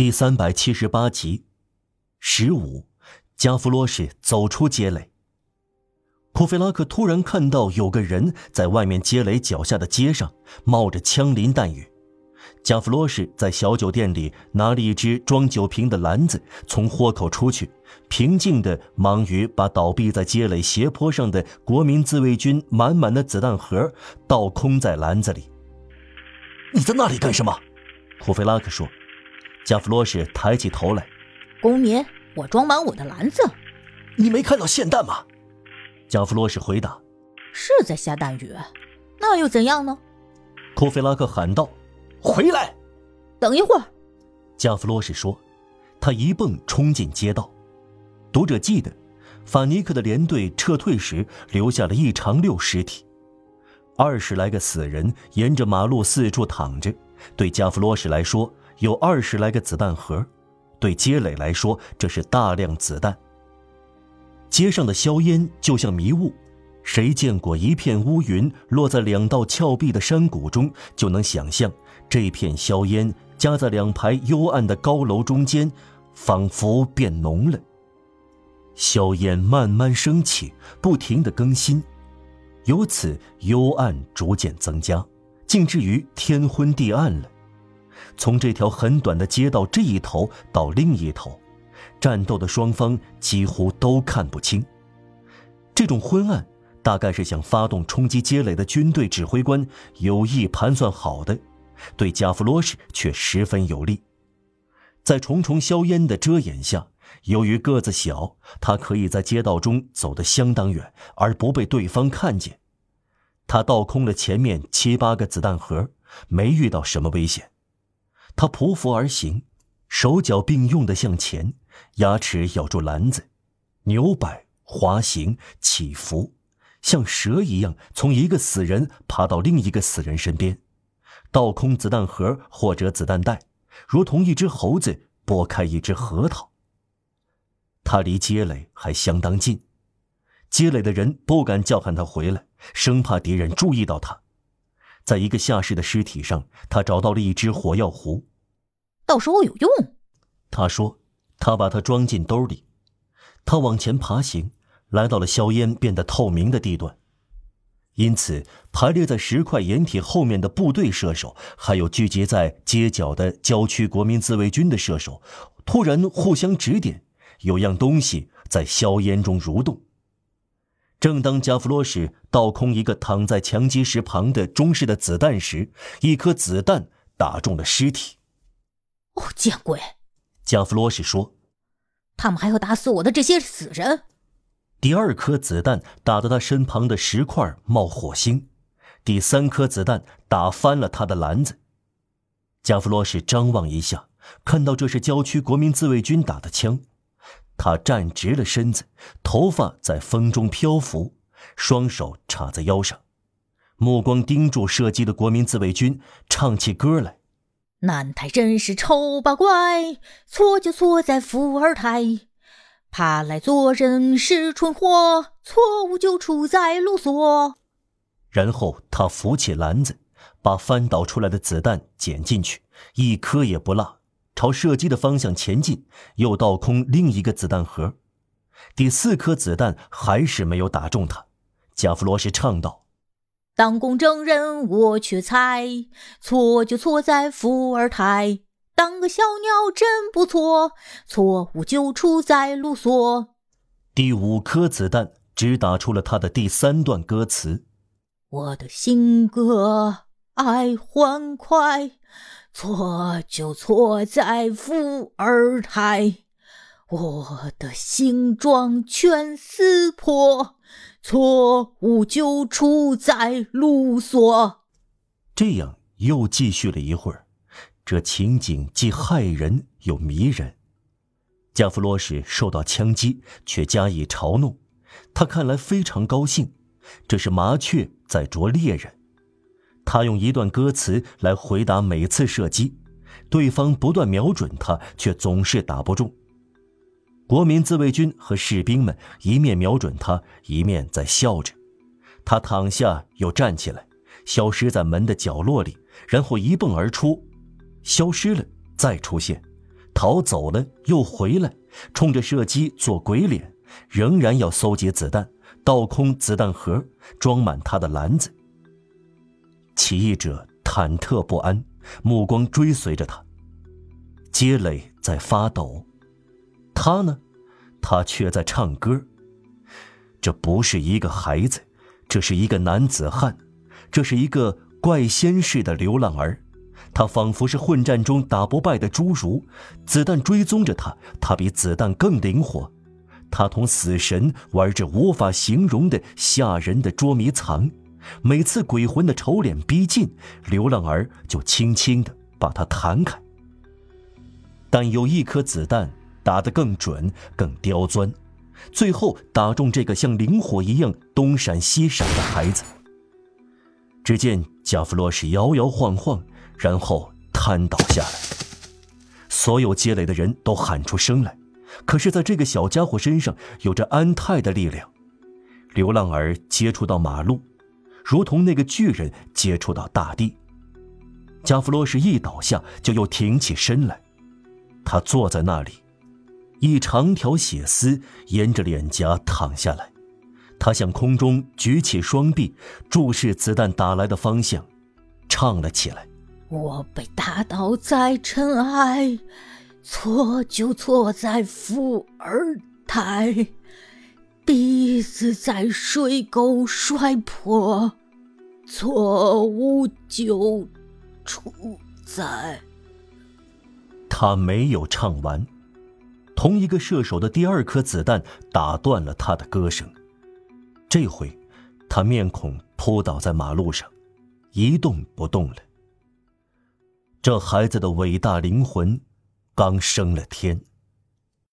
第三百七十八集，十五，加弗罗什走出街垒。库菲拉克突然看到有个人在外面街垒脚下的街上冒着枪林弹雨。加弗罗什在小酒店里拿了一只装酒瓶的篮子，从豁口出去，平静地忙于把倒闭在街垒斜坡上的国民自卫军满满的子弹盒倒空在篮子里。你在那里干什么？库菲拉克说。加弗洛什抬起头来，公民，我装满我的篮子。你没看到霰弹吗？加弗洛什回答：“是在下大雨，那又怎样呢？”库菲拉克喊道：“回来！”等一会儿，加弗洛什说。他一蹦冲进街道。读者记得，法尼克的连队撤退时留下了一长溜尸体，二十来个死人沿着马路四处躺着。对加弗洛什来说，有二十来个子弹盒，对街垒来说，这是大量子弹。街上的硝烟就像迷雾，谁见过一片乌云落在两道峭壁的山谷中，就能想象这片硝烟夹在两排幽暗的高楼中间，仿佛变浓了。硝烟慢慢升起，不停的更新，由此幽暗逐渐增加，竟至于天昏地暗了。从这条很短的街道这一头到另一头，战斗的双方几乎都看不清。这种昏暗，大概是想发动冲击街垒的军队指挥官有意盘算好的，对加弗罗什却十分有利。在重重硝烟的遮掩下，由于个子小，他可以在街道中走得相当远，而不被对方看见。他倒空了前面七八个子弹盒，没遇到什么危险。他匍匐而行，手脚并用的向前，牙齿咬住篮子，扭摆、滑行、起伏，像蛇一样从一个死人爬到另一个死人身边，倒空子弹盒或者子弹袋，如同一只猴子拨开一只核桃。他离街垒还相当近，街垒的人不敢叫喊他回来，生怕敌人注意到他。在一个下士的尸体上，他找到了一只火药壶。到时候有用，他说，他把它装进兜里。他往前爬行，来到了硝烟变得透明的地段。因此，排列在石块掩体后面的部队射手，还有聚集在街角的郊区国民自卫军的射手，突然互相指点，有样东西在硝烟中蠕动。正当加弗罗什倒空一个躺在墙基石旁的中式的子弹时，一颗子弹打中了尸体。哦，见鬼！加弗罗什说：“他们还要打死我的这些死人。”第二颗子弹打得他身旁的石块冒火星，第三颗子弹打翻了他的篮子。加弗罗什张望一下，看到这是郊区国民自卫军打的枪，他站直了身子，头发在风中漂浮，双手插在腰上，目光盯住射击的国民自卫军，唱起歌来。南台真是丑八怪，错就错在富二代。怕来做人是蠢货，错误就出在卢梭。然后他扶起篮子，把翻倒出来的子弹捡进去，一颗也不落，朝射击的方向前进。又倒空另一个子弹盒，第四颗子弹还是没有打中他。加弗罗什唱道。当公证人我却猜，错就错在富尔泰。当个小鸟真不错，错误就出在卢梭。第五颗子弹只打出了他的第三段歌词：我的性格爱欢快，错就错在富尔泰。我的形状全撕破。错误就出在卢梭。这样又继续了一会儿，这情景既骇人又迷人。加弗罗什受到枪击，却加以嘲弄，他看来非常高兴。这是麻雀在啄猎人。他用一段歌词来回答每次射击，对方不断瞄准他，却总是打不中。国民自卫军和士兵们一面瞄准他，一面在笑着。他躺下又站起来，消失在门的角落里，然后一蹦而出，消失了，再出现。逃走了又回来，冲着射击做鬼脸，仍然要搜集子弹，倒空子弹盒，装满他的篮子。起义者忐忑不安，目光追随着他。街垒在发抖，他呢，他却在唱歌。这不是一个孩子，这是一个男子汉，这是一个怪仙似的流浪儿。他仿佛是混战中打不败的侏儒，子弹追踪着他，他比子弹更灵活。他同死神玩着无法形容的吓人的捉迷藏。每次鬼魂的丑脸逼近，流浪儿就轻轻地把他弹开。但有一颗子弹打得更准、更刁钻，最后打中这个像灵火一样东闪西闪的孩子。只见加弗洛什摇摇晃晃，然后瘫倒下来。所有街垒的人都喊出声来，可是，在这个小家伙身上有着安泰的力量。流浪儿接触到马路。如同那个巨人接触到大地，加弗洛什一倒下就又挺起身来，他坐在那里，一长条血丝沿着脸颊淌下来，他向空中举起双臂，注视子弹打来的方向，唱了起来：“我被打倒在尘埃，错就错在富二代，鼻子在水沟摔破。”错误就出在……他没有唱完，同一个射手的第二颗子弹打断了他的歌声。这回，他面孔扑倒在马路上，一动不动了。这孩子的伟大灵魂，刚升了天。